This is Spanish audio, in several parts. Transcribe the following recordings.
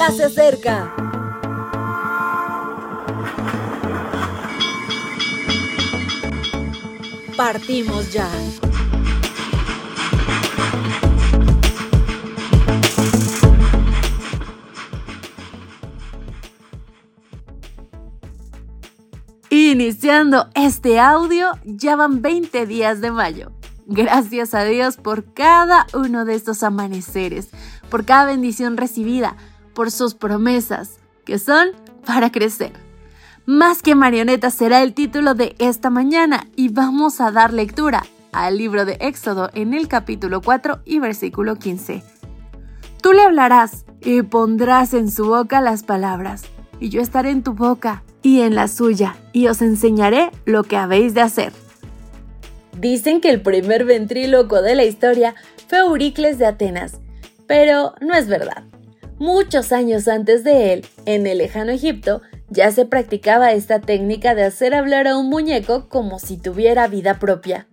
ya se acerca. Partimos ya. Iniciando este audio, ya van 20 días de mayo. Gracias a Dios por cada uno de estos amaneceres, por cada bendición recibida, por sus promesas, que son para crecer. Más que marionetas será el título de esta mañana y vamos a dar lectura al libro de Éxodo en el capítulo 4 y versículo 15. Tú le hablarás y pondrás en su boca las palabras, y yo estaré en tu boca y en la suya, y os enseñaré lo que habéis de hacer. Dicen que el primer ventríloco de la historia fue Euricles de Atenas, pero no es verdad. Muchos años antes de él, en el lejano Egipto, ya se practicaba esta técnica de hacer hablar a un muñeco como si tuviera vida propia.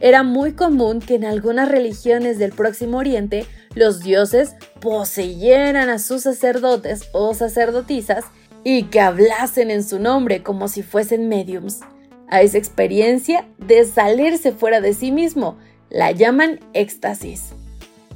Era muy común que en algunas religiones del Próximo Oriente los dioses poseyeran a sus sacerdotes o sacerdotisas y que hablasen en su nombre como si fuesen mediums. A esa experiencia de salirse fuera de sí mismo la llaman éxtasis.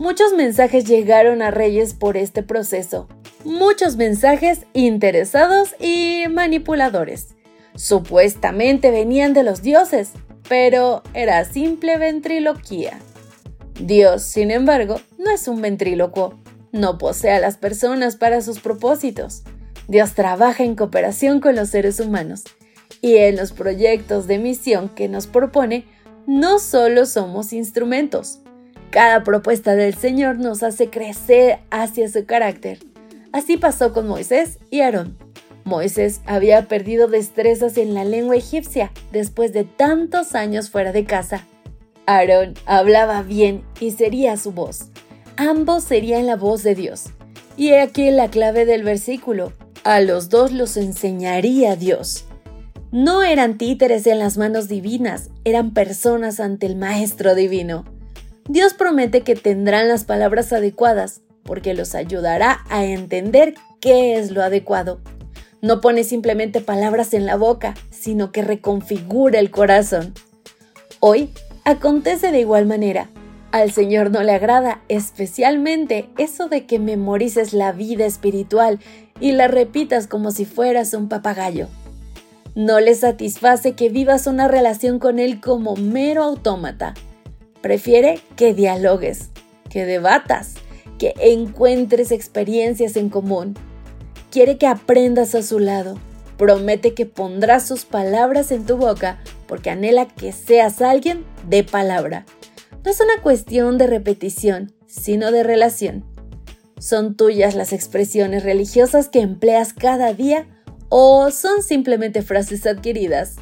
Muchos mensajes llegaron a Reyes por este proceso, muchos mensajes interesados y manipuladores. Supuestamente venían de los dioses, pero era simple ventriloquía. Dios, sin embargo, no es un ventrílocuo, no posee a las personas para sus propósitos. Dios trabaja en cooperación con los seres humanos y en los proyectos de misión que nos propone no solo somos instrumentos. Cada propuesta del Señor nos hace crecer hacia su carácter. Así pasó con Moisés y Aarón. Moisés había perdido destrezas en la lengua egipcia después de tantos años fuera de casa. Aarón hablaba bien y sería su voz. Ambos serían la voz de Dios. Y aquí la clave del versículo. A los dos los enseñaría Dios. No eran títeres en las manos divinas, eran personas ante el Maestro Divino. Dios promete que tendrán las palabras adecuadas, porque los ayudará a entender qué es lo adecuado. No pone simplemente palabras en la boca, sino que reconfigura el corazón. Hoy acontece de igual manera. Al Señor no le agrada especialmente eso de que memorices la vida espiritual y la repitas como si fueras un papagayo. No le satisface que vivas una relación con Él como mero autómata. Prefiere que dialogues, que debatas, que encuentres experiencias en común. Quiere que aprendas a su lado. Promete que pondrá sus palabras en tu boca porque anhela que seas alguien de palabra. No es una cuestión de repetición, sino de relación. ¿Son tuyas las expresiones religiosas que empleas cada día o son simplemente frases adquiridas?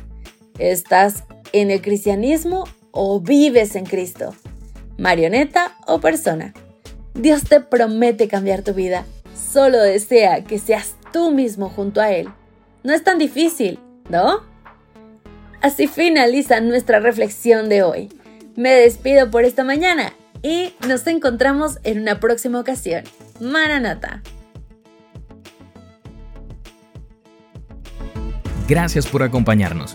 ¿Estás en el cristianismo o vives en Cristo? ¿Marioneta o persona? Dios te promete cambiar tu vida. Solo desea que seas tú mismo junto a Él. No es tan difícil, ¿no? Así finaliza nuestra reflexión de hoy. Me despido por esta mañana y nos encontramos en una próxima ocasión. Maranata. Gracias por acompañarnos.